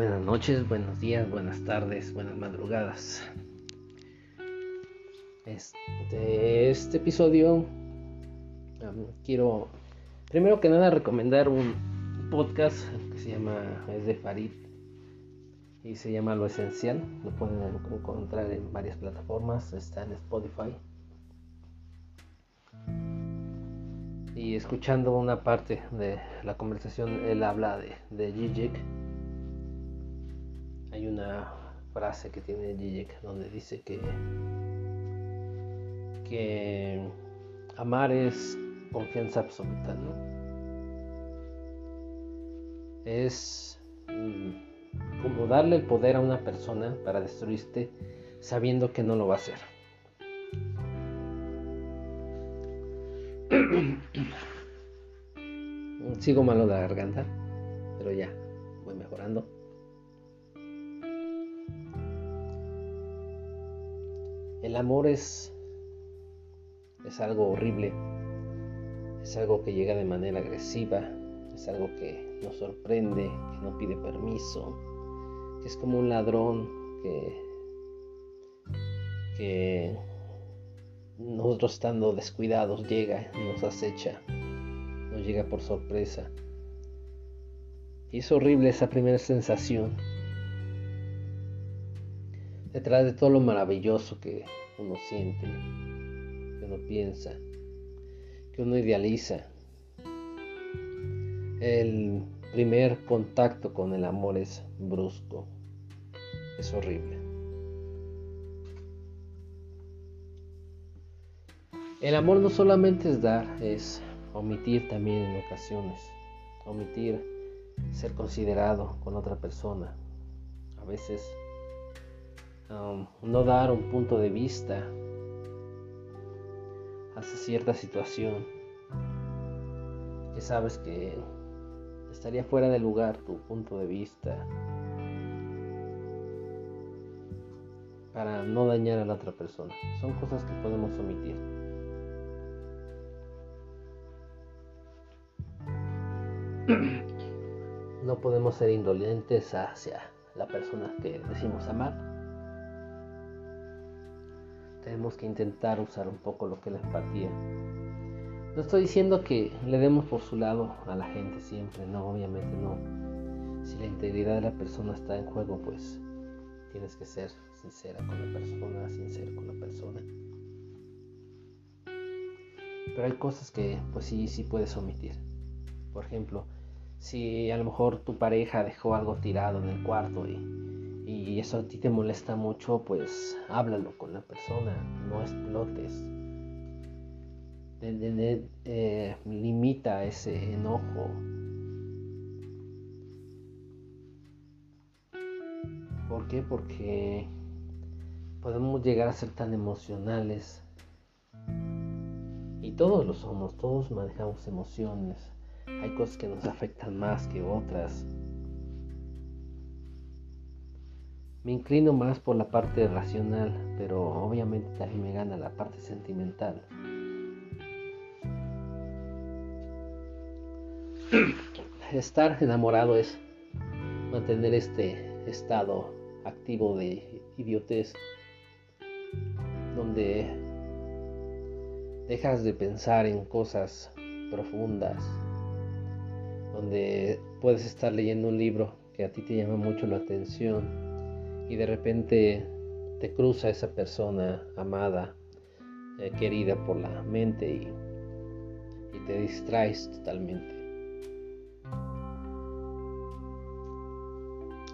Buenas noches, buenos días, buenas tardes, buenas madrugadas. Este, este episodio quiero primero que nada recomendar un podcast que se llama es de Farid y se llama Lo Esencial. Lo pueden encontrar en varias plataformas, está en Spotify. Y escuchando una parte de la conversación, él habla de, de hay una frase que tiene Zizek donde dice que, que amar es confianza absoluta, ¿no? Es mm, como darle el poder a una persona para destruirte sabiendo que no lo va a hacer. Sigo malo de la garganta, pero ya voy mejorando. El amor es, es algo horrible, es algo que llega de manera agresiva, es algo que nos sorprende, que no pide permiso, que es como un ladrón que, que nosotros estando descuidados llega, nos acecha, nos llega por sorpresa. Y es horrible esa primera sensación detrás de todo lo maravilloso que uno siente, que uno piensa, que uno idealiza. El primer contacto con el amor es brusco, es horrible. El amor no solamente es dar, es omitir también en ocasiones, omitir ser considerado con otra persona. A veces Um, no dar un punto de vista hacia cierta situación que sabes que estaría fuera de lugar tu punto de vista para no dañar a la otra persona. Son cosas que podemos omitir. No podemos ser indolentes hacia la persona que decimos amar tenemos que intentar usar un poco lo que es la empatía. No estoy diciendo que le demos por su lado a la gente siempre, no, obviamente no. Si la integridad de la persona está en juego, pues tienes que ser sincera con la persona, sincero con la persona. Pero hay cosas que pues sí, sí puedes omitir. Por ejemplo, si a lo mejor tu pareja dejó algo tirado en el cuarto y y eso a ti te molesta mucho, pues háblalo con la persona, no explotes. Eh, limita ese enojo. ¿Por qué? Porque podemos llegar a ser tan emocionales. Y todos lo somos, todos manejamos emociones. Hay cosas que nos afectan más que otras. Me inclino más por la parte racional, pero obviamente también me gana la parte sentimental. Estar enamorado es mantener este estado activo de idiotez, donde dejas de pensar en cosas profundas, donde puedes estar leyendo un libro que a ti te llama mucho la atención y de repente te cruza esa persona amada, eh, querida por la mente y, te distraes totalmente.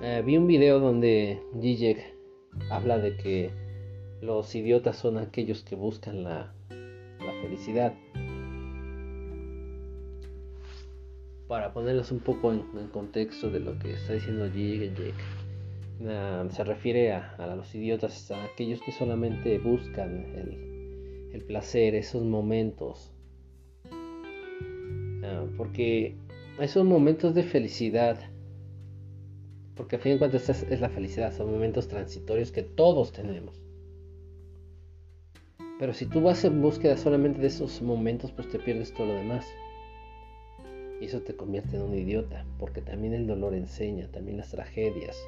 Eh, vi un video donde Zizek habla de que los idiotas son aquellos que buscan la, felicidad. Para ponerlos un poco en, contexto de lo que está diciendo Zizek se refiere a, los idiotas, a aquellos que solamente buscan el, placer, esos momentos. Ah, porque esos momentos de felicidad, porque a fin de cuentas es, es la felicidad, son momentos transitorios que todos tenemos. Pero si tú vas en búsqueda solamente de esos momentos, pues te pierdes todo lo demás. Y eso te convierte en un idiota, porque también el dolor enseña, también las tragedias.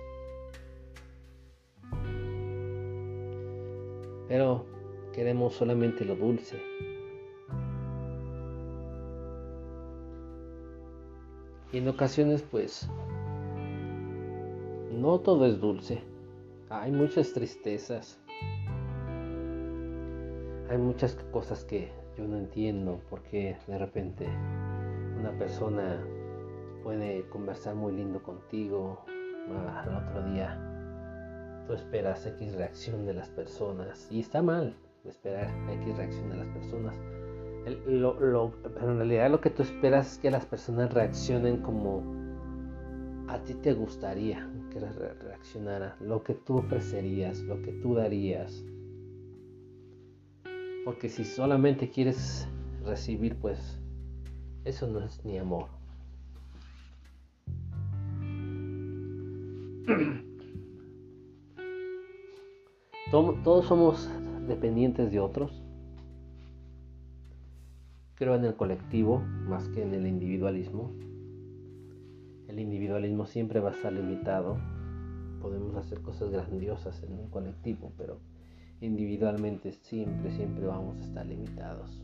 Pero queremos solamente lo dulce. Y en ocasiones pues no todo es dulce. Hay muchas tristezas. Hay muchas cosas que yo no entiendo porque de repente una persona puede conversar muy lindo contigo, al otro día tú esperas X reacción de las personas y está mal esperar X reacción de las personas. pero en realidad lo que tú esperas es que las personas reaccionen como a ti te gustaría que reaccionara, lo que tú ofrecerías, lo que tú darías. Porque si solamente quieres recibir, pues eso no es ni amor. Todos somos dependientes de otros. Creo en el colectivo más que en el individualismo. El individualismo siempre va a estar limitado. Podemos hacer cosas grandiosas en un colectivo, pero individualmente siempre, siempre vamos a estar limitados.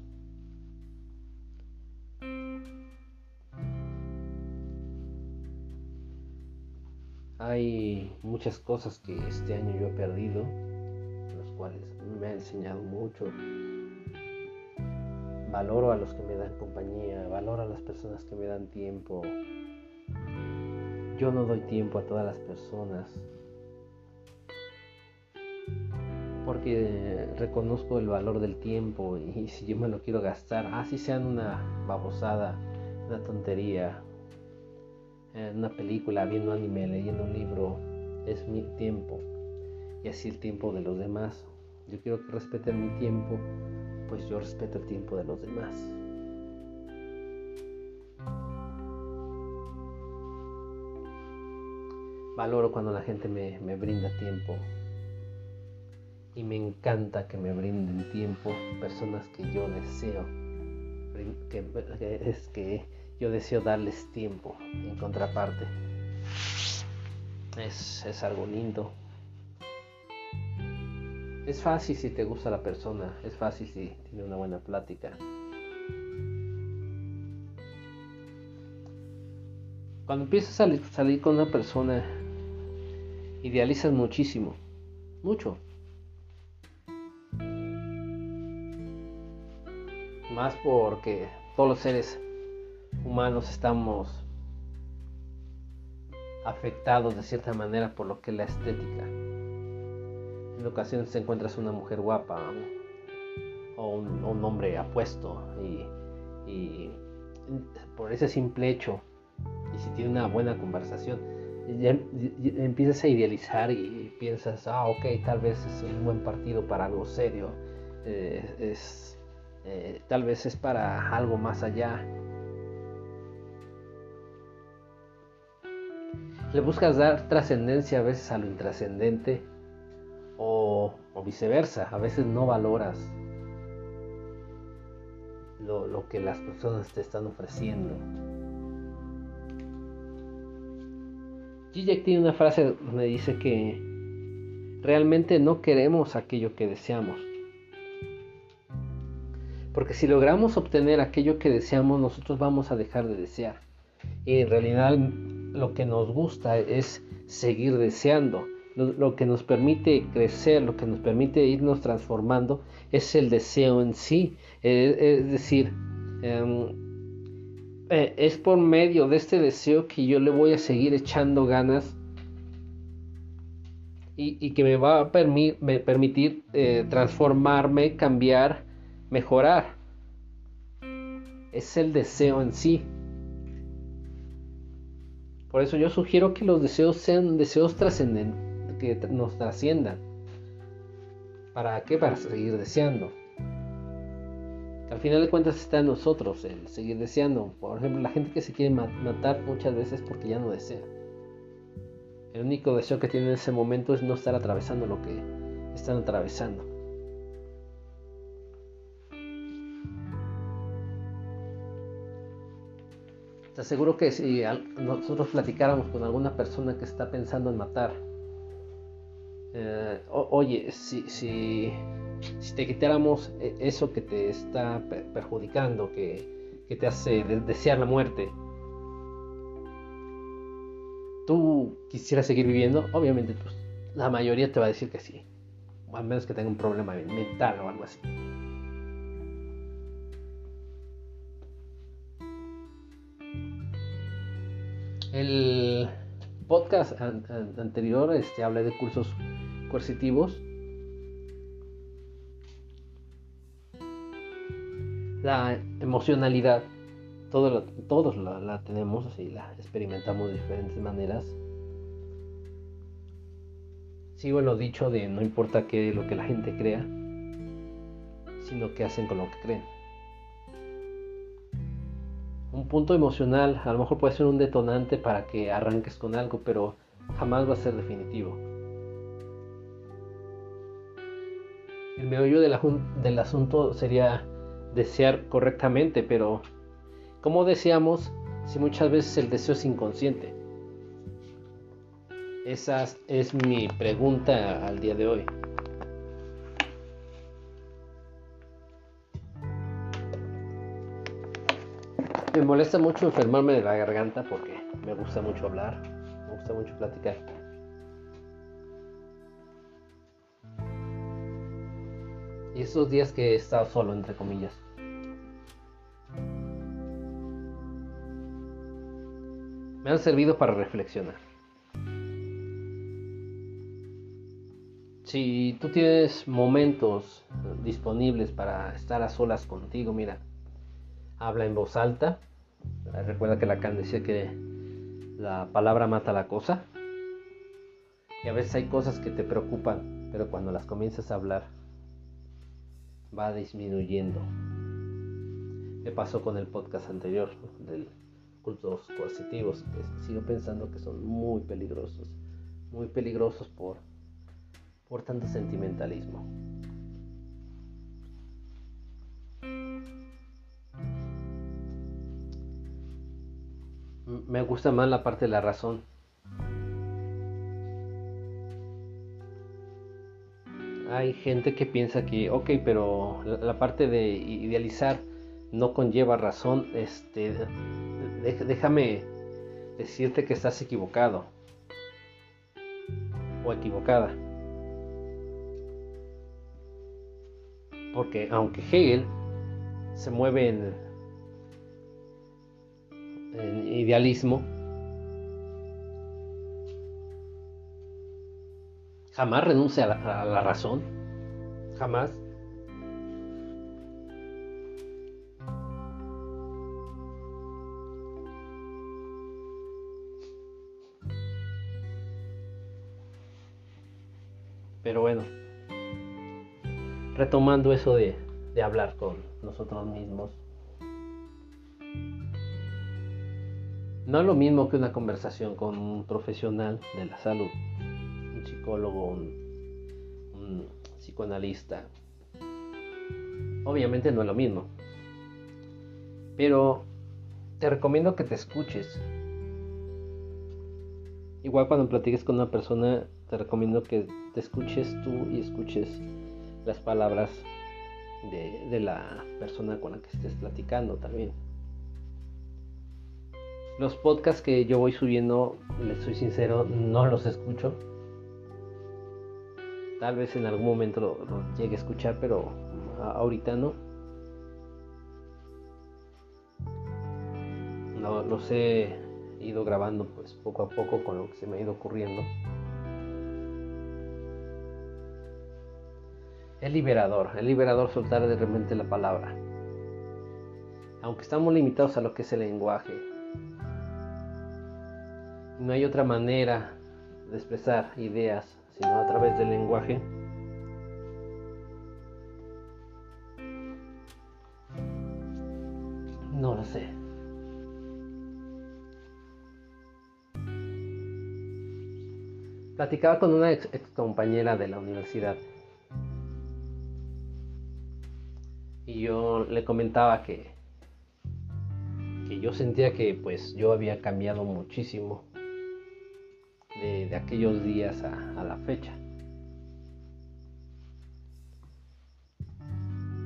Hay muchas cosas que este año yo he perdido, cuales me ha enseñado mucho. Valoro a los que me dan compañía, valoro a las personas que me dan tiempo. Yo no doy tiempo a todas las personas porque reconozco el valor del tiempo y si yo me lo quiero gastar, así sea sean una babosada, una tontería, en una película, viendo anime, leyendo un libro, es mi tiempo y así el tiempo de los demás. Yo quiero que respeten mi tiempo, pues yo respeto el tiempo de los demás. Valoro cuando la gente me, me brinda tiempo, y me encanta que me brinden tiempo personas que yo deseo que, es que yo deseo darles tiempo en contraparte es, es algo lindo es fácil si te gusta la persona es fácil si tiene una buena plática cuando empiezas a salir, con una persona idealizas muchísimo mucho más porque todos los seres humanos estamos afectados de cierta manera por lo que es la estética. En ocasiones te encuentras una mujer guapa o un, hombre apuesto y, por ese simple hecho, y si tiene una buena conversación, ya, empiezas a idealizar y, piensas, ah, ok, tal vez es un buen partido para algo serio. Eh, es eh, tal vez es para algo más allá. Le buscas dar trascendencia a veces a lo intrascendente o, viceversa, a veces no valoras lo, que las personas te están ofreciendo. Zizek tiene una frase donde dice que realmente no queremos aquello que deseamos, porque si logramos obtener aquello que deseamos, nosotros vamos a dejar de desear. Y en realidad lo que nos gusta es seguir deseando. Lo, que nos permite crecer, lo que nos permite irnos transformando, es el deseo en sí. es decir, em, eh, es por medio de este deseo que yo le voy a seguir echando ganas y, que me va a permitir eh, transformarme, cambiar mejorar. Es el deseo en sí. Por eso yo sugiero que los deseos sean deseos trascendentes, nos trasciendan. ¿Para qué? Para seguir deseando. al final de cuentas está en nosotros el seguir deseando. Por ejemplo, la gente que se quiere matar muchas veces porque ya no desea. El único deseo que tiene en ese momento es no estar atravesando lo que están atravesando. Te aseguro que si nosotros platicáramos con alguna persona que está pensando en matar, eh, oye, si, si, si, te quitáramos e, eso que te está perjudicando, que, que te hace desear la muerte, ¿tú quisieras seguir viviendo? Obviamente pues, la mayoría te va a decir que sí, o al menos que tenga un problema mental o algo así. El podcast anterior este, hablé de cursos coercitivos. La emocionalidad, todo todos la, tenemos y la experimentamos de diferentes maneras. Sigo en lo dicho de no importa qué lo que la gente crea, sino qué hacen con lo que creen un punto emocional a lo mejor puede ser un detonante para que arranques con algo, pero jamás va a ser definitivo. El meollo del asunto sería desear correctamente, pero ¿cómo deseamos si muchas veces el deseo es inconsciente? Esa es mi pregunta al día de hoy. Me molesta mucho enfermarme de la garganta porque me gusta mucho hablar, me gusta mucho platicar. Y esos días que he estado solo, entre comillas. Me han servido para reflexionar. Si tú tienes momentos disponibles para estar a solas contigo, mira, habla en voz alta. Recuerda que Lacan decía que la palabra mata la cosa. Y a veces hay cosas que te preocupan, pero cuando las comienzas a hablar, va disminuyendo. Me pasó con el podcast anterior del cultos coercitivos, sigo pensando que son muy peligrosos, muy peligrosos por, por tanto sentimentalismo. Me gusta más la parte de la razón. Hay gente que piensa que, ok, pero la, parte de idealizar no conlleva razón. Este, déjame decirte que estás equivocado o equivocada. Porque aunque Hegel se mueve en idealismo, jamás renuncia a la, razón, jamás. Pero bueno, retomando eso de hablar con nosotros mismos, No es lo mismo que una conversación con un profesional de la salud, un psicólogo, un, psicoanalista. Obviamente no es lo mismo. Pero te recomiendo que te escuches. Igual cuando platiques con una persona, te recomiendo que te escuches tú y escuches las palabras de, de la persona con la que estés platicando también. Los podcasts que yo voy subiendo, les soy sincero, no los escucho. Tal vez en algún momento lo, llegue a escuchar, pero ahorita no. no. Los he ido grabando pues poco a poco con lo que se me ha ido ocurriendo. Es liberador, es liberador soltar de repente la palabra. Aunque estamos limitados a lo que es el lenguaje, no hay otra manera de expresar ideas sino a través del lenguaje. No lo sé. Platicaba con una ex, compañera de la universidad y yo le comentaba que, que yo sentía que pues yo había cambiado muchísimo de, aquellos días a, la fecha.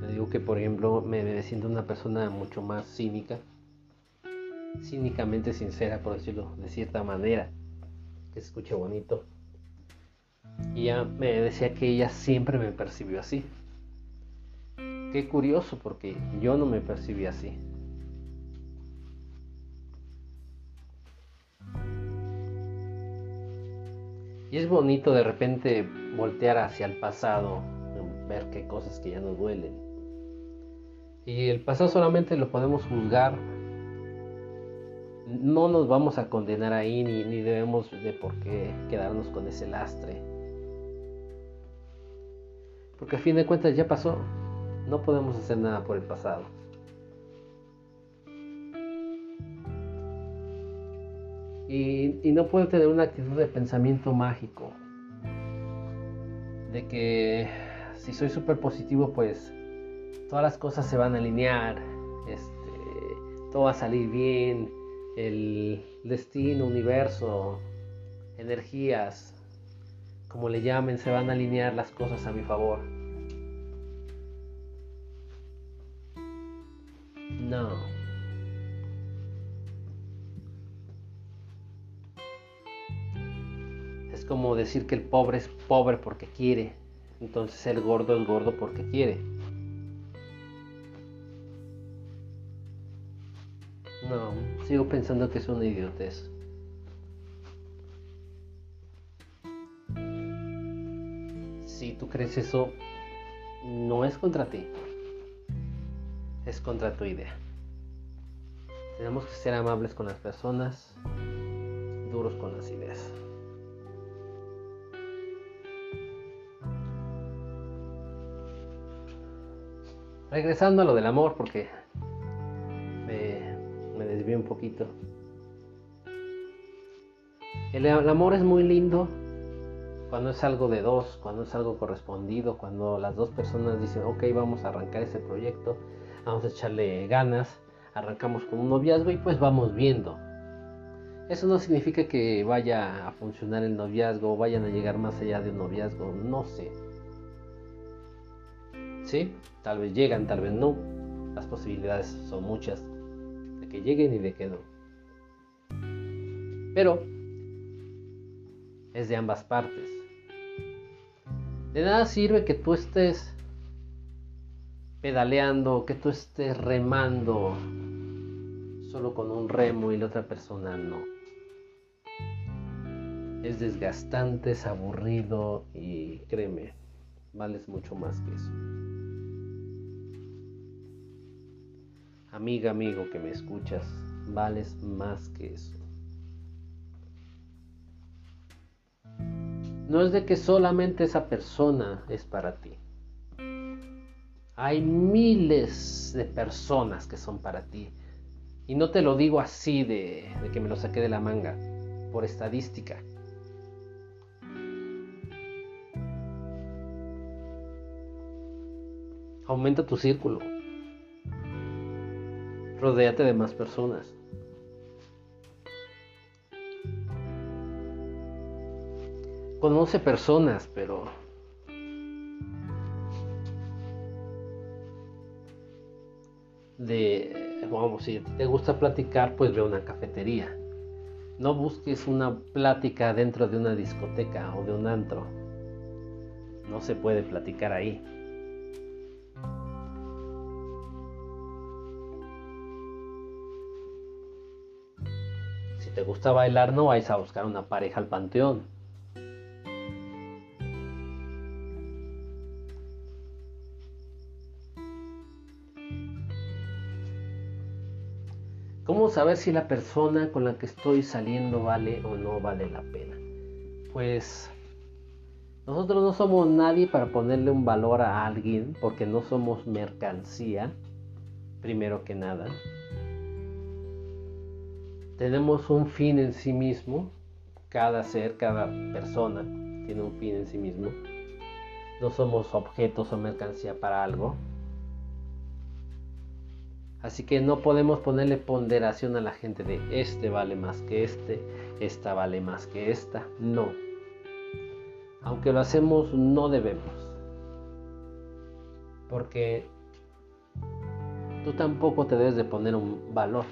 Le digo que por ejemplo me, siento una persona mucho más cínica, cínicamente sincera por decirlo de cierta manera, que se escuche bonito. Y ella me decía que ella siempre me percibió así. Qué curioso porque yo no me percibí así. Y es bonito de repente voltear hacia el pasado, ver qué cosas que ya nos duelen. Y el pasado solamente lo podemos juzgar. No nos vamos a condenar ahí ni, ni debemos de por qué quedarnos con ese lastre. Porque a fin de cuentas ya pasó. No podemos hacer nada por el pasado. Y, no puedo tener una actitud de pensamiento mágico. De que si soy súper positivo, pues todas las cosas se van a alinear. Este, todo va a salir bien. El destino, universo, energías, como le llamen, se van a alinear las cosas a mi favor. No. Como decir que el pobre es pobre porque quiere. Entonces el gordo es gordo porque quiere. No, sigo pensando que es una idiotez. Si tú crees eso, no es contra ti es contra tu idea. Tenemos que ser amables con las personas, duros con las ideas. Regresando a lo del amor, porque me, me un poquito. El, el amor es muy lindo cuando es algo de dos, cuando es algo correspondido, cuando las dos personas dicen, ok, vamos a arrancar ese proyecto vamos a echarle ganas, arrancamos con un noviazgo y pues vamos viendo. Eso no significa que vaya a funcionar el noviazgo vayan a llegar más allá de un noviazgo, no sé. Sí, tal vez llegan, tal vez no. Las posibilidades son muchas de que lleguen y de que no. Pero es de ambas partes. De nada sirve que tú estés pedaleando, que tú estés remando solo con un remo y la otra persona no. Es desgastante, es aburrido y créeme, vales mucho más que eso. Amiga, amigo que me escuchas, vales más que eso. No es de que solamente esa persona es para ti. Hay miles de personas que son para ti. Y no te lo digo así de, que me lo saqué de la manga, por estadística. Aumenta tu círculo. Rodéate de más personas. Conoce personas, pero de, vamos, si te gusta platicar, pues ve a una cafetería. No busques una plática dentro de una discoteca o de un antro. No se puede platicar ahí. Te gusta bailar, no vais a buscar una pareja al panteón. ¿Cómo saber si la persona con la que estoy saliendo vale o no vale la pena? Pues nosotros no somos nadie para ponerle un valor a alguien porque no somos mercancía, primero que nada. Tenemos un fin en sí mismo, cada ser, cada persona tiene un fin en sí mismo. No somos objetos o mercancía para algo. Así que no podemos ponerle ponderación a la gente de este vale más que este, esta vale más que esta. No. Aunque lo hacemos, no debemos. Porque tú tampoco te debes de poner un valor.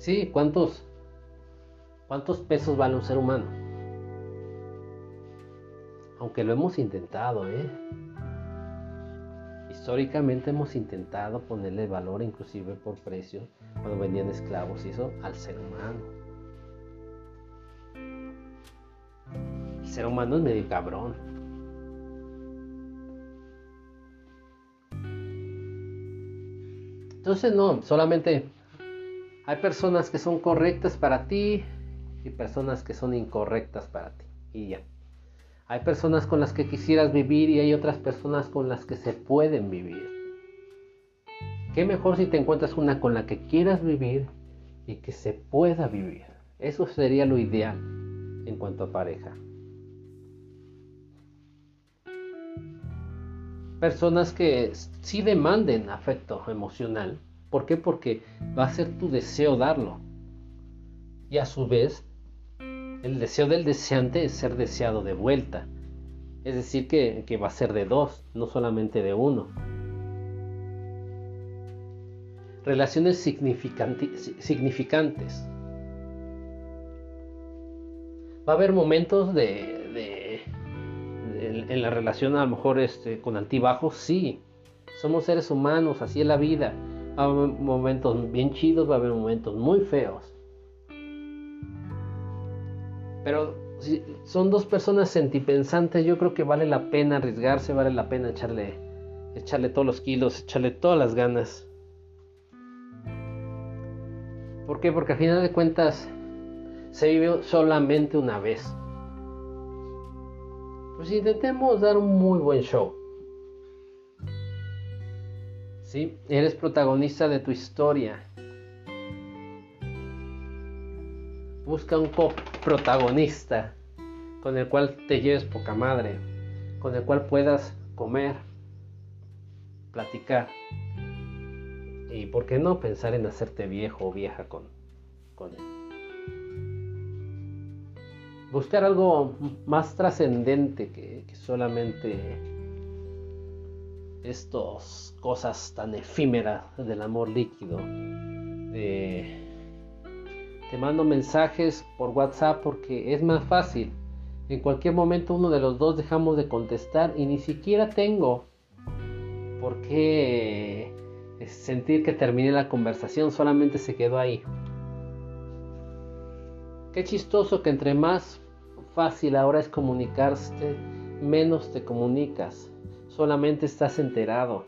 Sí, ¿cuántos, cuántos pesos vale un ser humano? Aunque lo hemos intentado, ¿eh? Históricamente hemos intentado ponerle valor inclusive por precio cuando vendían esclavos y eso al ser humano. El ser humano es medio cabrón. Entonces no, solamente hay personas que son correctas para ti y personas que son incorrectas para ti. Y ya. Hay personas con las que quisieras vivir y hay otras personas con las que se pueden vivir. Qué mejor si te encuentras una con la que quieras vivir y que se pueda vivir. Eso sería lo ideal en cuanto a pareja. Personas que sí demanden afecto emocional. ¿Por qué? Porque va a ser tu deseo darlo. Y a su vez el deseo del deseante es ser deseado de vuelta. Es decir, que, va a ser de dos, no solamente de uno. Relaciones significantes. Va a haber momentos de, en la relación a lo mejor este, con altibajos, sí. Somos seres humanos, así es la vida. Va a haber momentos bien chidos, va a haber momentos muy feos. Pero si son dos personas sentipensantes, yo creo que vale la pena arriesgarse, vale la pena echarle, echarle todos los kilos, echarle todas las ganas. ¿Por qué? Porque al final de cuentas se vive solamente una vez. Pues intentemos dar un muy buen show. ¿Sí? Eres protagonista de tu historia. Busca un coprotagonista con el cual te lleves poca madre, con el cual puedas comer, platicar y, ¿por qué no pensar en hacerte viejo o vieja con, con él? Buscar algo más trascendente que, que solamente estas cosas tan efímeras del amor líquido. De, te mando mensajes por WhatsApp porque es más fácil. En cualquier momento uno de los dos dejamos de contestar y ni siquiera tengo por qué sentir que terminé la conversación, solamente se quedó ahí. Qué chistoso que entre más fácil ahora es comunicarse, menos te comunicas, solamente estás enterado.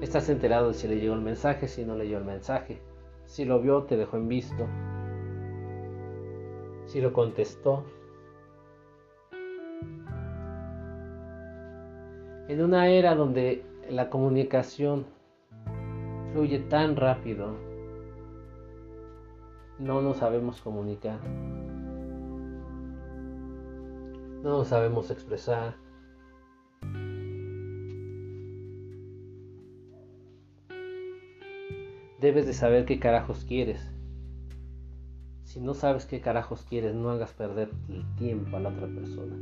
Estás enterado de si le llegó el mensaje, si no le llegó el mensaje. Si lo vio, te dejó en visto. Si lo contestó. En una era donde la comunicación fluye tan rápido, no nos sabemos comunicar. No nos sabemos expresar. Debes de saber qué carajos quieres. Si no sabes qué carajos quieres, no hagas perder el tiempo a la otra persona.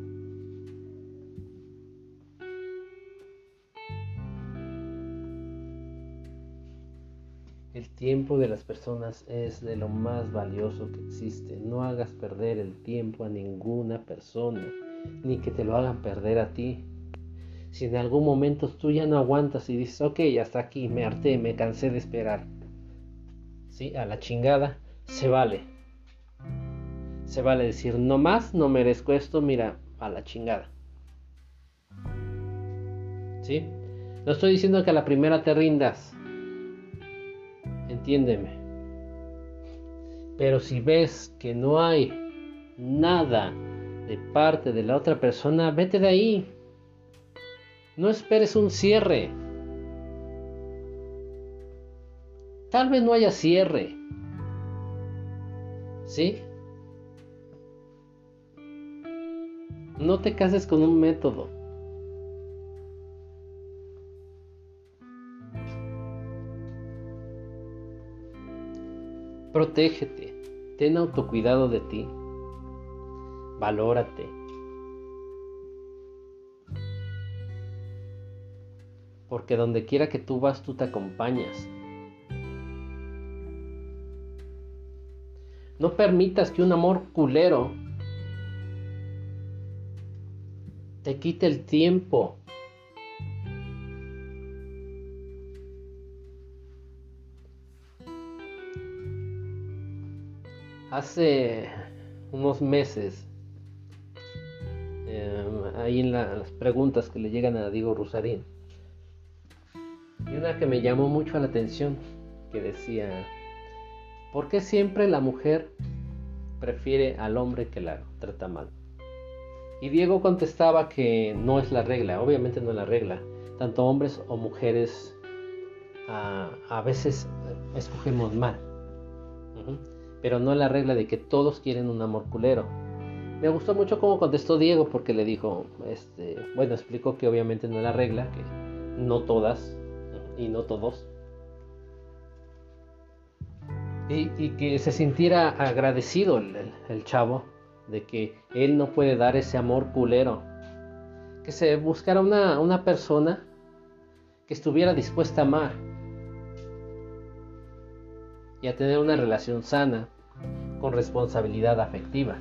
El tiempo de las personas es de lo más valioso que existe. No hagas perder el tiempo a ninguna persona, ni que te lo hagan perder a ti. Si en algún momento tú ya no aguantas y dices, ok, hasta aquí, me harté, me cansé de esperar a la chingada, se vale. Se vale decir, no más, no merezco esto, mira, a la chingada. ¿Sí? No estoy diciendo que a la primera te rindas. Entiéndeme. Pero si ves que no hay nada de parte de la otra persona, vete de ahí. No esperes un cierre. Tal vez no haya cierre. ¿Sí? No te cases con un método. Protégete, ten autocuidado de ti, valórate. Porque donde quiera que tú vas, tú te acompañas. No permitas que un amor culero te quite el tiempo. Hace unos meses, em, ahí en las preguntas que le llegan a Diego Rusarín, y una que me llamó mucho la atención, que decía, ¿por qué siempre la mujer prefiere al hombre que la trata mal? Y Diego contestaba que no es la regla, obviamente no es la regla. Tanto hombres o mujeres a, veces escogemos mal. Pero no es la regla de que todos quieren un amor culero. Me gustó mucho cómo contestó Diego porque le dijo, este, bueno, explicó que obviamente no es la regla, que no todas y no todos. Y, que se sintiera agradecido el chavo de que él no puede dar ese amor culero. Que se buscara una, una persona que estuviera dispuesta a amar y a tener una relación sana con responsabilidad afectiva.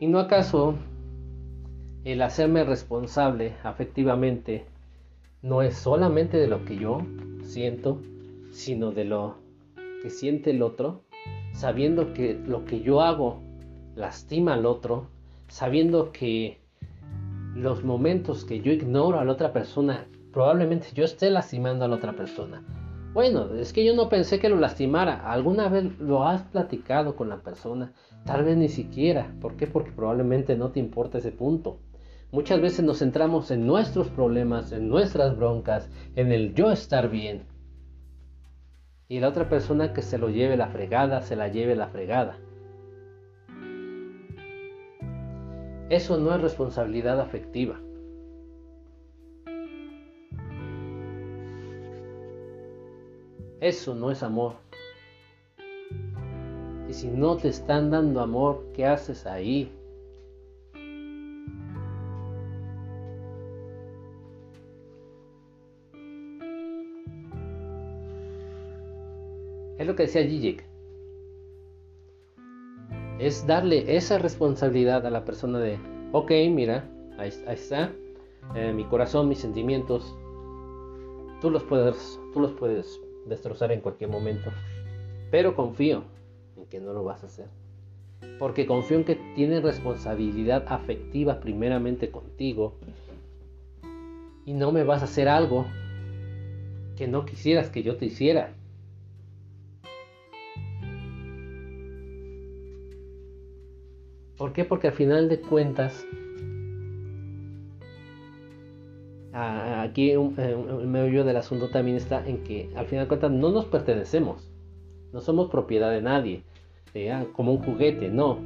¿Y no acaso el hacerme responsable afectivamente no es solamente de lo que yo siento, sino de lo que siente el otro, sabiendo que lo que yo hago lastima al otro, sabiendo que los momentos que yo ignoro a la otra persona, probablemente yo esté lastimando a la otra persona. Bueno, es que yo no pensé que lo lastimara. ¿Alguna vez lo has platicado con la persona? Tal vez ni siquiera. ¿Por qué? Porque probablemente no te importa ese punto. Muchas veces nos centramos en nuestros problemas, en nuestras broncas, en el yo estar bien. Y la otra persona que se lo lleve la fregada, se la lleve la fregada. Eso no es responsabilidad afectiva. Eso no es amor. Y si no te están dando amor, ¿qué haces ahí? Es lo que decía Zizek. Es darle esa responsabilidad a la persona de, ok, mira, ahí, está, eh, mi corazón, mis sentimientos, tú los puedes, tú los puedes destrozar en cualquier momento, pero confío en que no lo vas a hacer. Porque confío en que tienes responsabilidad afectiva primeramente contigo y no me vas a hacer algo que no quisieras que yo te hiciera. ¿Por qué? Porque al final de cuentas, aquí el meollo del asunto también está en que al final de cuentas no nos pertenecemos, no somos propiedad de nadie, como un juguete, no.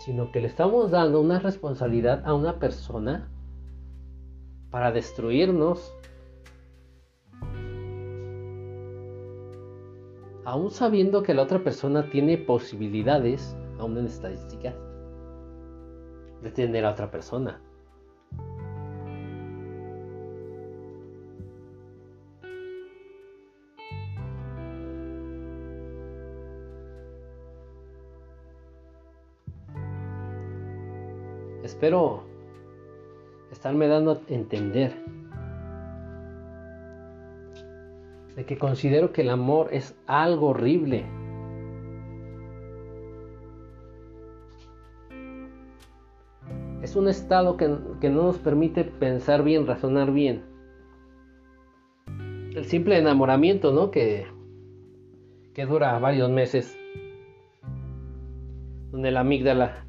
Sino que le estamos dando una responsabilidad a una persona para destruirnos aún sabiendo que la otra persona tiene posibilidades, aún en estadísticas, de tener a otra persona. Espero estarme dando a entender de que considero que el amor es algo horrible. Es un estado que, no nos permite pensar bien, razonar bien. El simple enamoramiento, ¿no? Que, que dura varios meses. Donde la amígdala,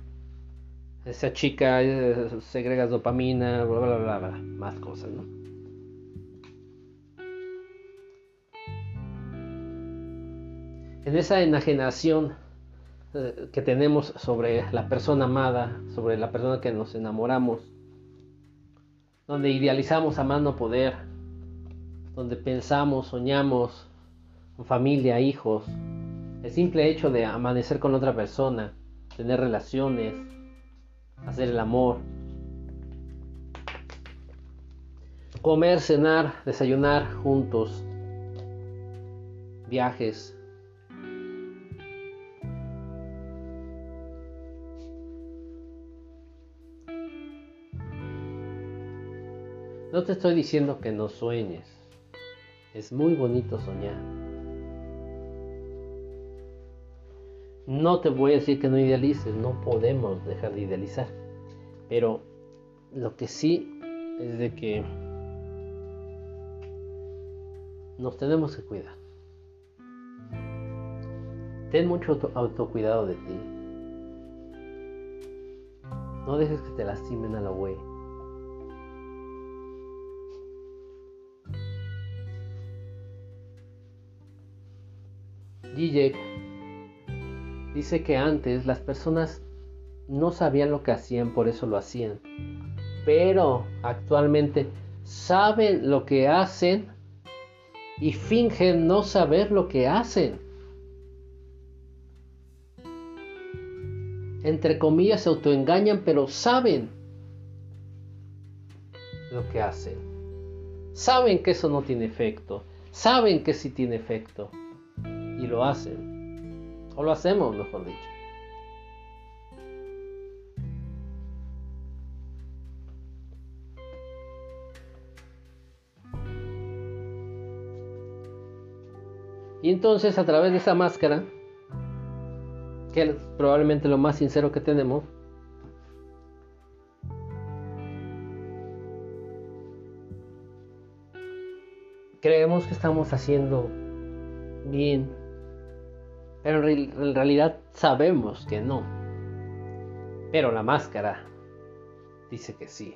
esa chica, eh, segrega dopamina, bla, bla, bla, bla, más cosas, ¿no? En esa enajenación eh, que tenemos sobre la persona amada, sobre la persona que nos enamoramos, donde idealizamos a mano poder, donde pensamos, soñamos familia, hijos, el simple hecho de amanecer con otra persona, tener relaciones, hacer el amor, comer, cenar, desayunar juntos, viajes. No te estoy diciendo que no sueñes. Es muy bonito soñar. No te voy a decir que no idealices, no podemos dejar de idealizar. Pero lo que sí es de que nos tenemos que cuidar. Ten mucho autocuidado de ti. No dejes que te lastimen a la güey. Zizek dice que antes las personas no sabían lo que hacían, por eso lo hacían. Pero actualmente saben lo que hacen y fingen no saber lo que hacen. Entre comillas se autoengañan, pero saben lo que hacen. Saben que eso no tiene efecto. Saben que sí tiene efecto. Y lo hacen. O lo hacemos, mejor dicho. Y entonces a través de esa máscara, que es probablemente lo más sincero que tenemos, creemos que estamos haciendo bien, pero en realidad sabemos que no. Pero la máscara dice que sí.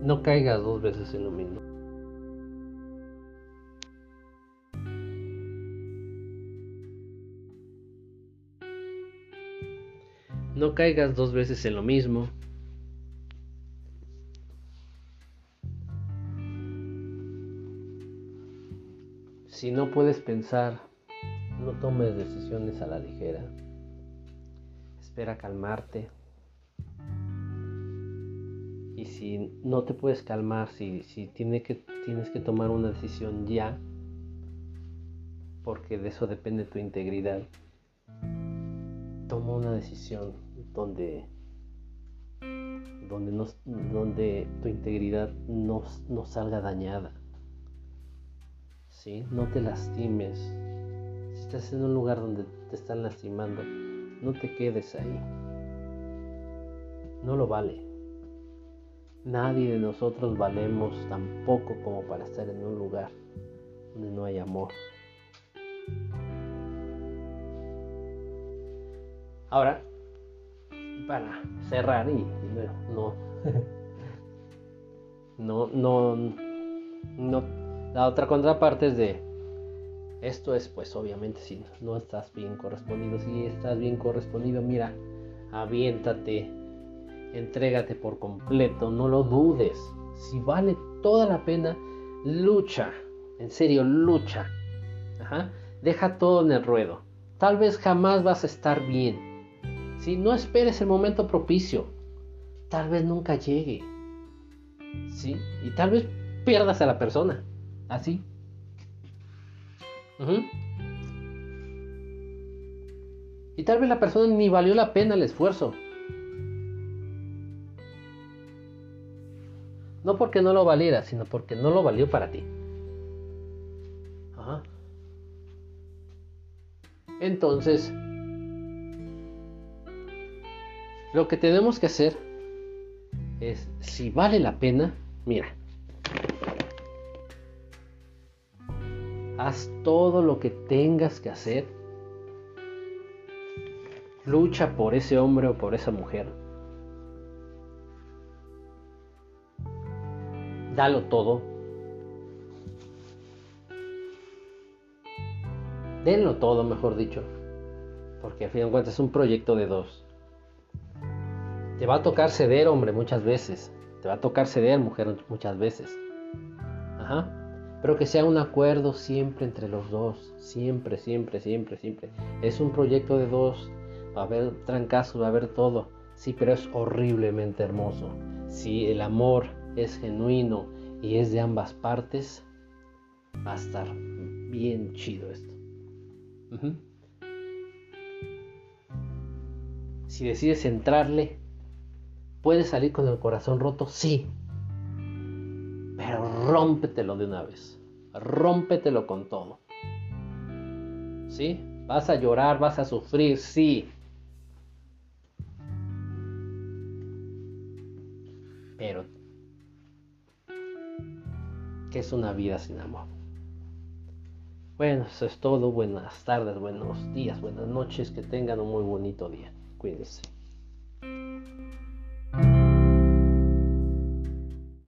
No caigas dos veces en lo mismo. No caigas dos veces en lo mismo. Si no puedes pensar, no tomes decisiones a la ligera. Espera calmarte y si no te puedes calmar, si, si tiene que, tienes que tomar una decisión ya, porque de eso depende tu integridad, toma una decisión donde, donde, no, donde tu integridad no, no salga dañada. ¿Sí? No te lastimes. Si estás en un lugar donde te están lastimando, no te quedes ahí. No lo vale. Nadie de nosotros valemos tan poco como para estar en un lugar donde no hay amor. Ahora, para cerrar y, no, no, no, no, la otra contraparte es de esto es pues obviamente si no estás bien correspondido, si estás bien correspondido, mira, aviéntate entrégate por completo, no lo dudes. Si vale toda la pena, lucha, en serio, lucha. Deja todo en el ruedo. Tal vez jamás vas a estar bien. Si no esperes el momento propicio, tal vez nunca llegue. ¿Sí? Y tal vez pierdas a la persona. Así. Y tal vez la persona ni valió la pena el esfuerzo. No porque no lo valiera, sino porque no lo valió para ti. Entonces, lo que tenemos que hacer es, si vale la pena, mira, haz todo lo que tengas que hacer. Lucha por ese hombre o por esa mujer. Dalo todo. Denlo todo, mejor dicho. Porque al fin de cuentas es un proyecto de dos. Te va a tocar ceder, hombre, muchas veces. Te va a tocar ceder, mujer, muchas veces. Ajá. Pero que sea un acuerdo siempre entre los dos. Siempre, siempre, siempre, siempre. Es un proyecto de dos. Va a haber trancazos, va a haber todo. Sí, pero es horriblemente hermoso. Si el amor es genuino y es de ambas partes, va a estar bien chido esto. Si decides entrarle, ¿puedes salir con el corazón roto? Sí. Pero rómpetelo de una vez. Rómpetelo con todo. ¿Sí? Vas a llorar, vas a sufrir, sí. Pero, ¿qué es una vida sin amor? Bueno, eso es todo. Buenas tardes, buenos días, buenas noches. Que tengan un muy bonito día. Cuídense.